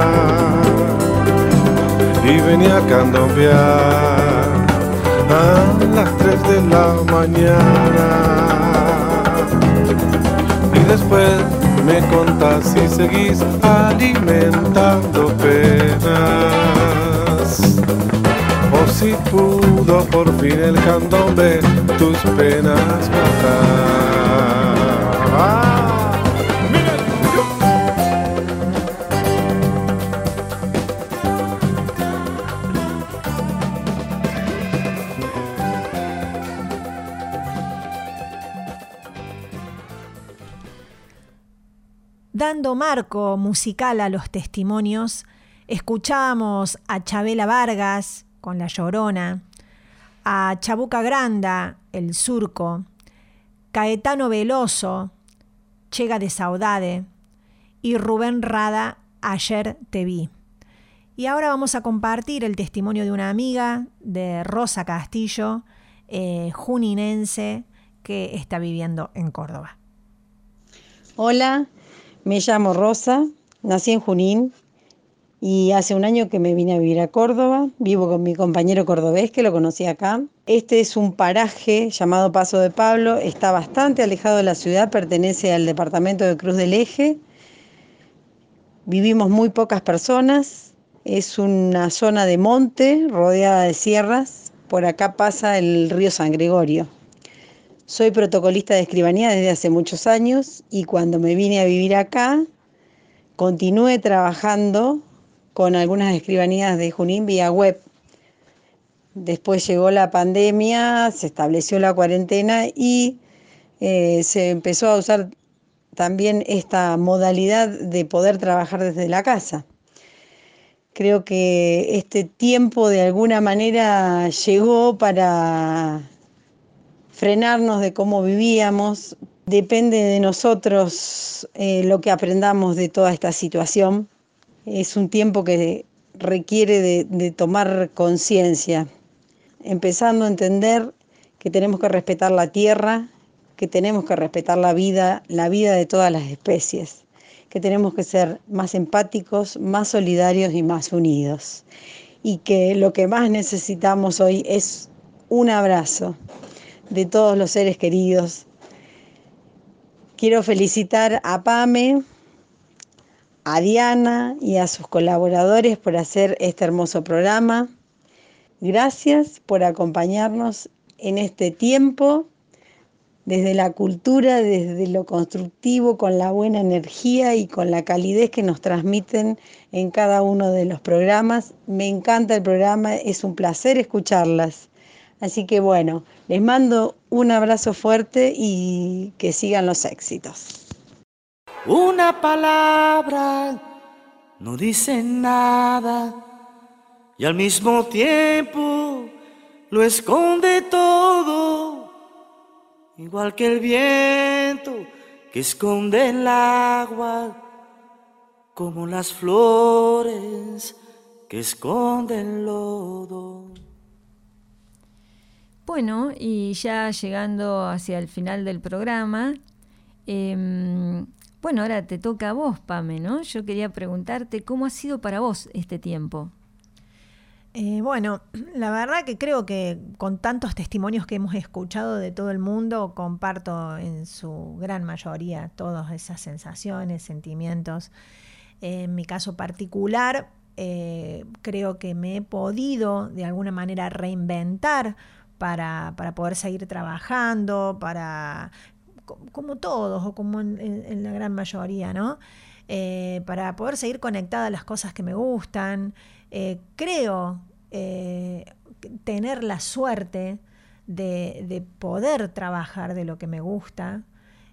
Speaker 21: Y venía a candombear a las 3 de la mañana. Y después me contás si seguís alimentando penas si pudo por fin el candombe tus penas matar. Ah,
Speaker 4: Dando marco musical a los testimonios, escuchábamos a Chabela Vargas con La Llorona, a Chabuca Granda, El Surco, Caetano Veloso, Chega de Saudade y Rubén Rada, Ayer te vi. Y ahora vamos a compartir el testimonio de una amiga de Rosa Castillo, eh, juninense, que está viviendo en Córdoba.
Speaker 22: Hola, me llamo Rosa, nací en Junín y hace un año que me vine a vivir a Córdoba. Vivo con mi compañero cordobés que lo conocí acá. Este es un paraje llamado Paso de Pablo, está bastante alejado de la ciudad, pertenece al departamento de Cruz del Eje. Vivimos muy pocas personas, es una zona de monte rodeada de sierras. Por acá pasa el río San Gregorio. Soy protocolista de escribanía desde hace muchos años y cuando me vine a vivir acá, continué trabajando con algunas escribanías de Junín vía web. Después llegó la pandemia, se estableció la cuarentena y eh, se empezó a usar también esta modalidad de poder trabajar desde la casa. Creo que este tiempo de alguna manera llegó para frenarnos de cómo vivíamos. Depende de nosotros eh, lo que aprendamos de toda esta situación. Es un tiempo que requiere de, tomar conciencia, empezando a entender que tenemos que respetar la tierra, que tenemos que respetar la vida, la vida de todas las especies, que tenemos que ser más empáticos, más solidarios y más unidos. Y que lo que más necesitamos hoy es un abrazo de todos los seres queridos. Quiero felicitar a Pame, a Diana y a sus colaboradores por hacer este hermoso programa. Gracias por acompañarnos en este tiempo desde la cultura, desde lo constructivo, con la buena energía y con la calidez que nos transmiten en cada uno de los programas. Me encanta el programa, es un placer escucharlas. Así que bueno, les mando un abrazo fuerte y que sigan los éxitos.
Speaker 23: Una palabra no dice nada y al mismo tiempo lo esconde todo, igual que el viento que esconde el agua, como las flores que esconden el lodo.
Speaker 5: Bueno, y ya llegando hacia el final del programa, eh, bueno, ahora te toca a vos, Pame, ¿no? Yo quería preguntarte cómo ha sido para vos este tiempo.
Speaker 4: Eh, bueno, la verdad que creo que con tantos testimonios que hemos escuchado de todo el mundo, comparto en su gran mayoría todas esas sensaciones, sentimientos. en mi caso particular, eh, creo que me he podido de alguna manera reinventar para, para poder seguir trabajando, para, como todos o como en, la gran mayoría, ¿no? Eh, para poder seguir conectada a las cosas que me gustan. Eh, creo eh, tener la suerte de, de, poder trabajar de lo que me gusta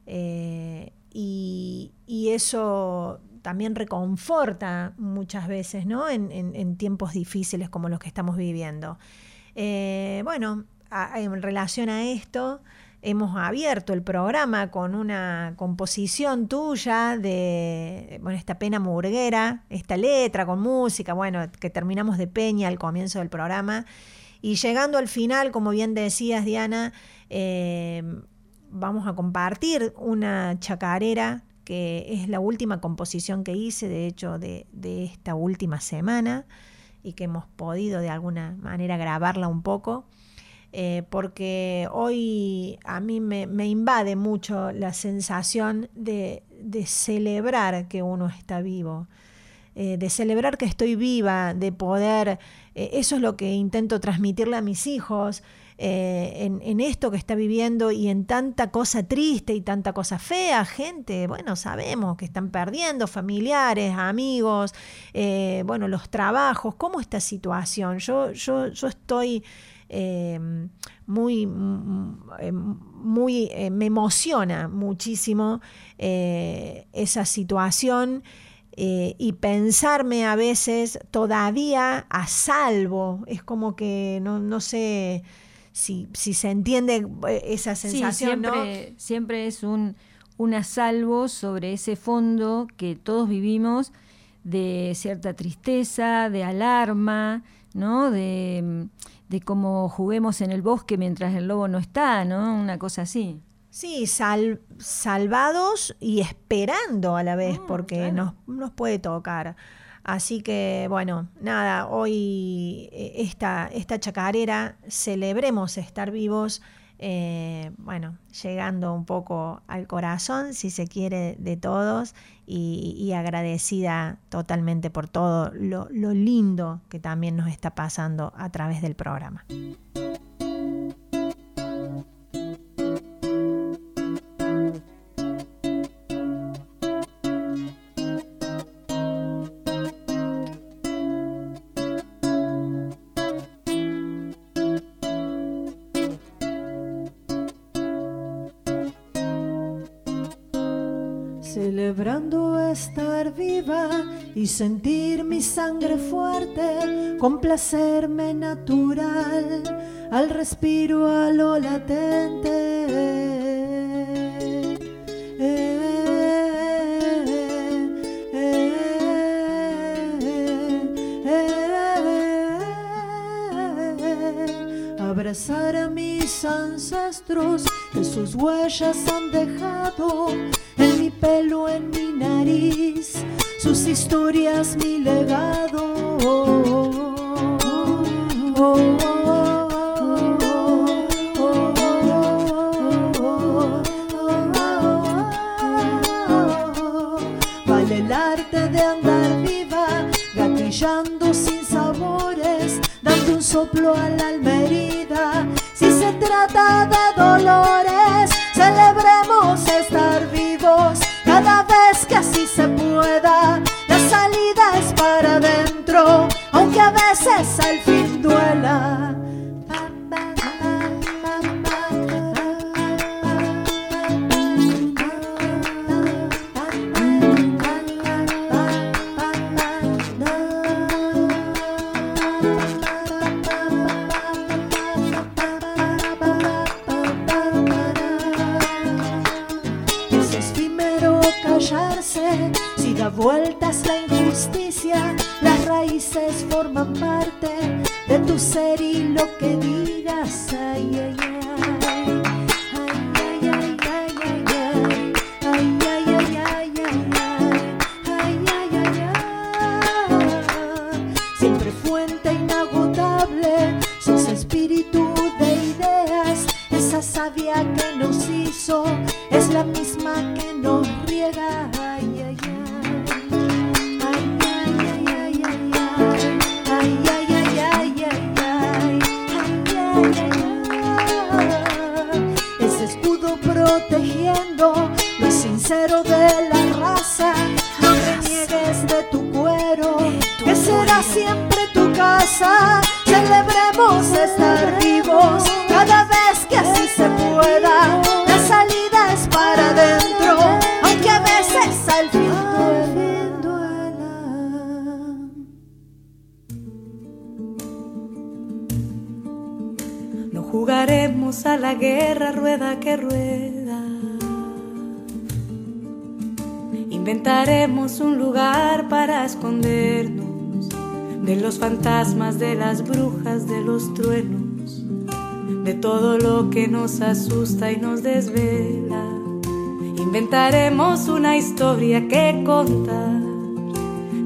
Speaker 4: y, y, eso también reconforta muchas veces, ¿no? En, en, tiempos difíciles como los que estamos viviendo. bueno, en relación a esto, hemos abierto el programa con una composición tuya de bueno, esta pena murguera, esta letra con música, bueno, que terminamos de peña al comienzo del programa. Y llegando al final, como bien decías, Diana, eh, vamos a compartir una chacarera que es la última composición que hice, de hecho, de, de esta última semana y que hemos podido de alguna manera grabarla un poco. Eh, porque hoy a mí me, me, invade mucho la sensación de, de celebrar que uno está vivo, eh, de celebrar que estoy viva, de poder, eh, eso es lo que intento transmitirle a mis hijos. En, en, esto que está viviendo y en tanta cosa triste y tanta cosa fea, gente, bueno, sabemos que están perdiendo familiares, amigos, bueno, los trabajos, ¿cómo esta situación? Yo, yo, yo estoy eh, muy, muy, eh, me emociona muchísimo eh, esa situación. Eh, y pensarme a veces todavía a salvo, es como que no, no sé si, si, se entiende esa sensación.
Speaker 5: Sí, siempre,
Speaker 4: ¿no?
Speaker 5: siempre es un, un a salvo sobre ese fondo que todos vivimos de cierta tristeza, de alarma, ¿no? De, de cómo juguemos en el bosque mientras el lobo no está, ¿no? Una cosa así.
Speaker 4: Sí, sal, salvados y esperando a la vez, oh, porque claro. nos, nos puede tocar. Así que, bueno, nada, hoy esta, esta chacarera, celebremos estar vivos, eh, bueno, llegando un poco al corazón, si se quiere, de todos y, agradecida totalmente por todo lo lindo que también nos está pasando a través del programa.
Speaker 8: Y sentir mi sangre fuerte, complacerme natural al respiro a lo latente. Eh, abrazar a mis ancestros que sus huellas han dejado en mi pelo, en mi nariz, sus historias, mi legado. Vale el arte de andar viva, gatillando sin sabores, dando un soplo a la alma herida. Si se trata de dolores, celebremos estar vivos La salida es para adentro, aunque a veces al fin da vueltas la injusticia. Las raíces forman parte de tu ser y lo que digas. Ay, nos
Speaker 7: asusta y nos desvela. Inventaremos una historia que contar,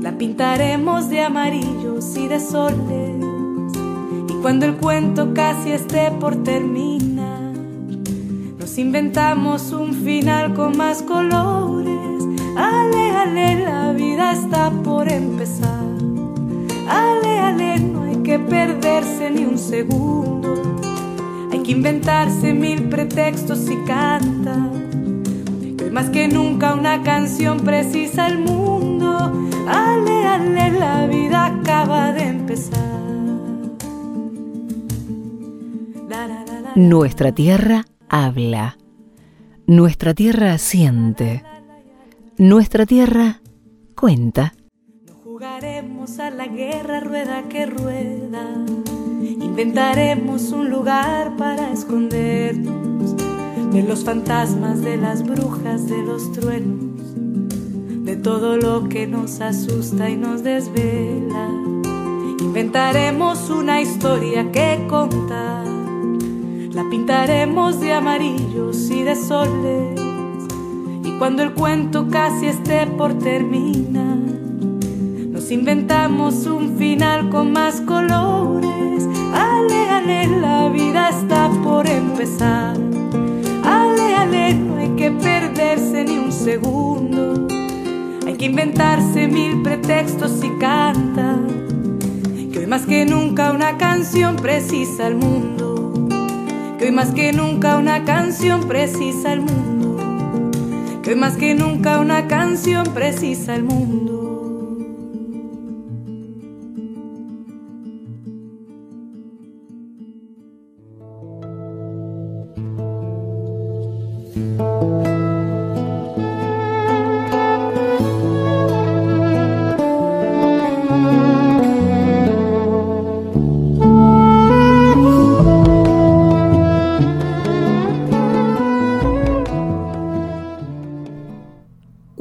Speaker 7: la pintaremos de amarillos y de soles. Y cuando el cuento casi esté por terminar, nos inventamos un final con más colores. Ale, ale, la vida está por empezar. Ale, ale, no hay que perderse ni un segundo. Que inventarse mil pretextos y. Que hoy más que nunca una canción precisa el mundo. Ale, ale, la vida acaba de empezar.
Speaker 24: Nuestra tierra habla. Nuestra tierra siente. Nuestra tierra cuenta.
Speaker 7: Jugaremos a la guerra rueda que rueda. Inventaremos un lugar para escondernos de los fantasmas, de las brujas, de los truenos, de todo lo que nos asusta y nos desvela. Inventaremos una historia que contar. La pintaremos de amarillos y de soles. Y cuando el cuento casi esté por terminar, nos inventamos un final con más colores. Ale, ale, la vida está por empezar. Ale, ale, no hay que perderse ni un segundo. Hay que inventarse mil pretextos y cantar. Que hoy más que nunca una canción precisa al mundo. Que hoy más que nunca una canción precisa al mundo. Que hoy más que nunca una canción precisa al mundo.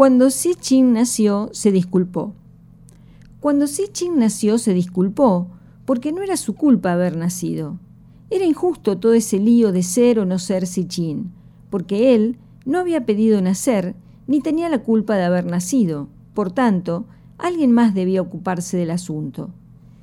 Speaker 5: Cuando Chin nació, se disculpó. Cuando Si Chin nació, se disculpó, porque no era su culpa haber nacido. Era injusto todo ese lío de ser o no ser Si Chin, porque él no había pedido nacer, ni tenía la culpa de haber nacido. Por tanto, alguien más debía ocuparse del asunto.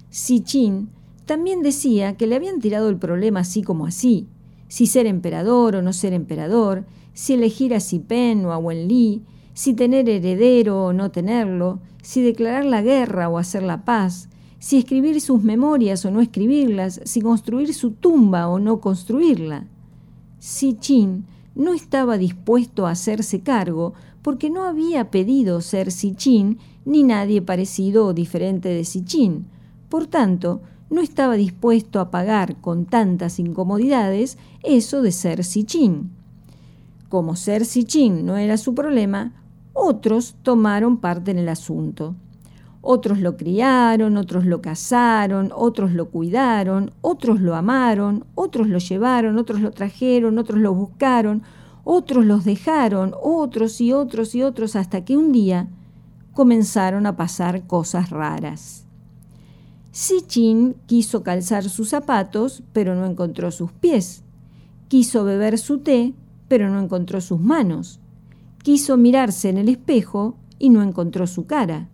Speaker 5: Si Chin también decía que le habían tirado el problema así como así, si ser emperador o no ser emperador, si elegir a Si Pen o a Wen Li, si tener heredero o no tenerlo, si declarar la guerra o hacer la paz, si escribir sus memorias o no escribirlas, si construir su tumba o no construirla. Si Chin no estaba dispuesto a hacerse cargo porque no había pedido ser Sichin ni nadie parecido o diferente de Sichin. Por tanto, no estaba dispuesto a pagar con tantas incomodidades eso de ser Sichin. Como ser Sichin no era su problema, otros tomaron parte en el asunto. Otros lo criaron, otros lo casaron, otros lo cuidaron, otros lo amaron, otros lo llevaron, otros lo trajeron, otros lo buscaron, otros los dejaron, otros y otros y otros, hasta que un día comenzaron a pasar cosas raras. Sichin quiso calzar sus zapatos, pero no encontró sus pies. Quiso beber su té, pero no encontró sus manos. Quiso mirarse en el espejo y no encontró su cara.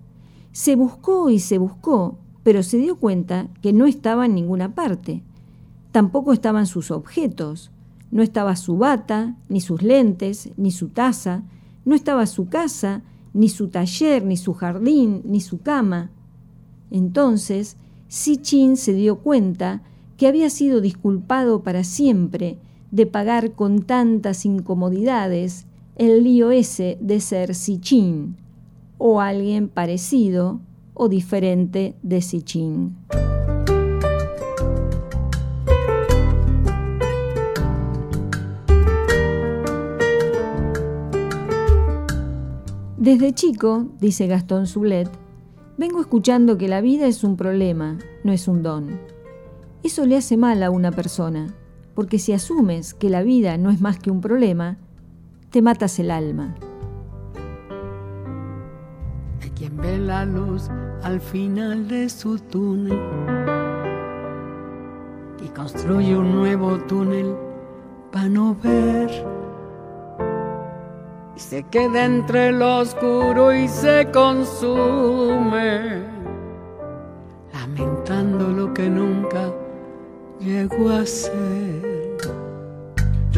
Speaker 5: Se buscó y se buscó, pero se dio cuenta que no estaba en ninguna parte. Tampoco estaban sus objetos. No estaba su bata, ni sus lentes, ni su taza. No estaba su casa, ni su taller, ni su jardín, ni su cama. Entonces, Si Chin se dio cuenta que había sido disculpado para siempre de pagar con tantas incomodidades el lío ese de ser Si Chin o alguien parecido o diferente de Si Chin. Desde chico, dice Gastón Zulet, vengo escuchando que la vida es un problema, no es un don. Eso le hace mal a una persona, porque si asumes que la vida no es más que un problema, te matas el alma.
Speaker 3: de quien ve la luz al final de su túnel y construye un nuevo túnel para no ver y se queda entre lo oscuro y se consume lamentando lo que nunca llegó a ser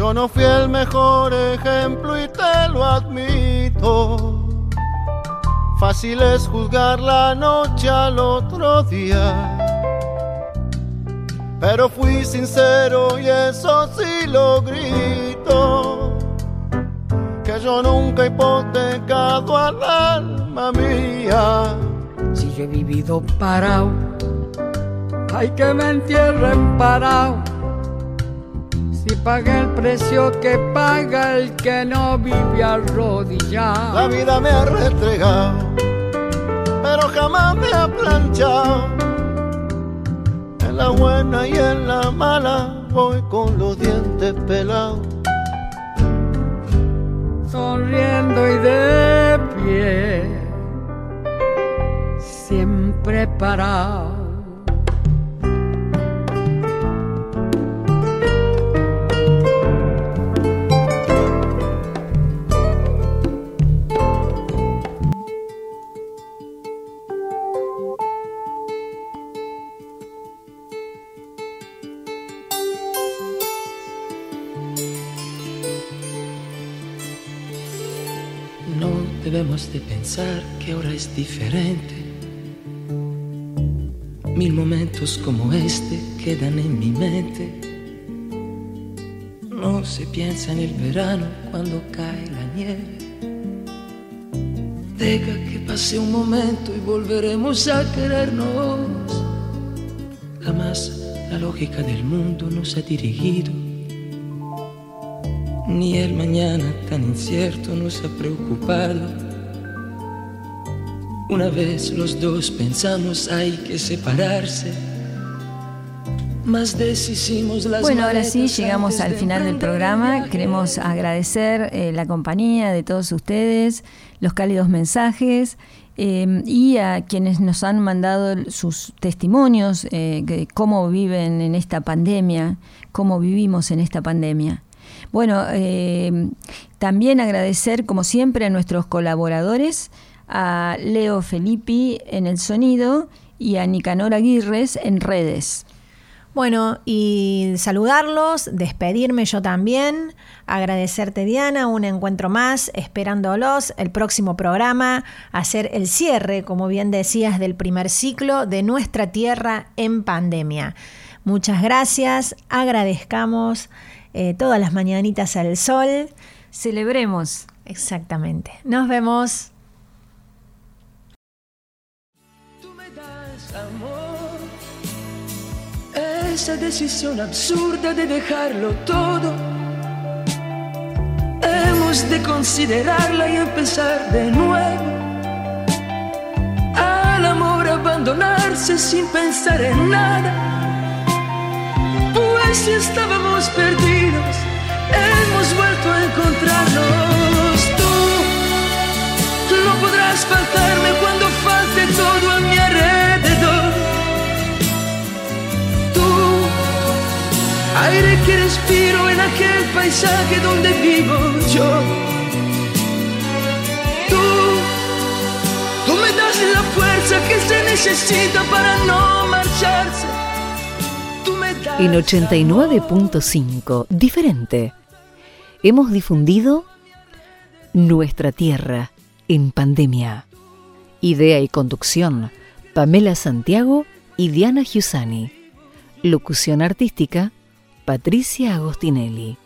Speaker 25: Yo no fui el mejor ejemplo y te lo admito. Fácil es juzgar la noche al otro día. Pero fui sincero y eso sí lo grito. Que yo nunca he hipotecado al alma mía.
Speaker 3: si yo he vivido parado hay que me entierren parado si pagué el precio que paga el que no vive arrodillado
Speaker 25: La vida me ha restregado, pero jamás me ha planchado. En la buena y en la mala voy con los dientes pelados.
Speaker 3: sonriendo y de pie, siempre parado.
Speaker 26: Pensar que ahora es diferente. Mil momentos como este quedan en mi mente. No se piensa en el verano cuando cae la nieve. Deja que pase un momento y volveremos a querernos. Jamás la lógica del mundo nos ha dirigido ni el mañana tan incierto nos ha preocupado. Una vez los dos pensamos hay que separarse. más deshicimos las
Speaker 5: Bueno, ahora sí, llegamos al final del programa. Queremos agradecer eh, la compañía de todos ustedes, los cálidos mensajes eh, y a quienes nos han mandado sus testimonios eh, de cómo viven en esta pandemia, cómo vivimos en esta pandemia. Bueno, también agradecer, como siempre, a nuestros colaboradores, a Leo Felippi en el sonido y a Nicanor Aguirres en redes.
Speaker 4: Bueno, y saludarlos, despedirme yo también, agradecerte Diana, un encuentro más, esperándolos, el próximo programa, hacer el cierre, como bien decías, del primer ciclo de Nuestra Tierra en Pandemia. Muchas gracias, agradezcamos eh, todas las mañanitas al sol.
Speaker 5: Celebremos.
Speaker 4: Exactamente. Nos vemos.
Speaker 26: Esa decisión absurda de dejarlo todo. Hemos de considerarla y empezar de nuevo. Al amor abandonarse sin pensar en nada. Pues si estábamos perdidos, hemos vuelto a encontrarnos. Que respiro en aquel paisaje donde vivo yo. Tú, tú me das la fuerza que se necesita para no marcharse. Tú me das
Speaker 24: En 89.5, diferente. Hemos difundido Nuestra Tierra en Pandemia. Idea y conducción, Pamela Santiago y Diana Giussani. Locución artística, Patricia Agostinelli.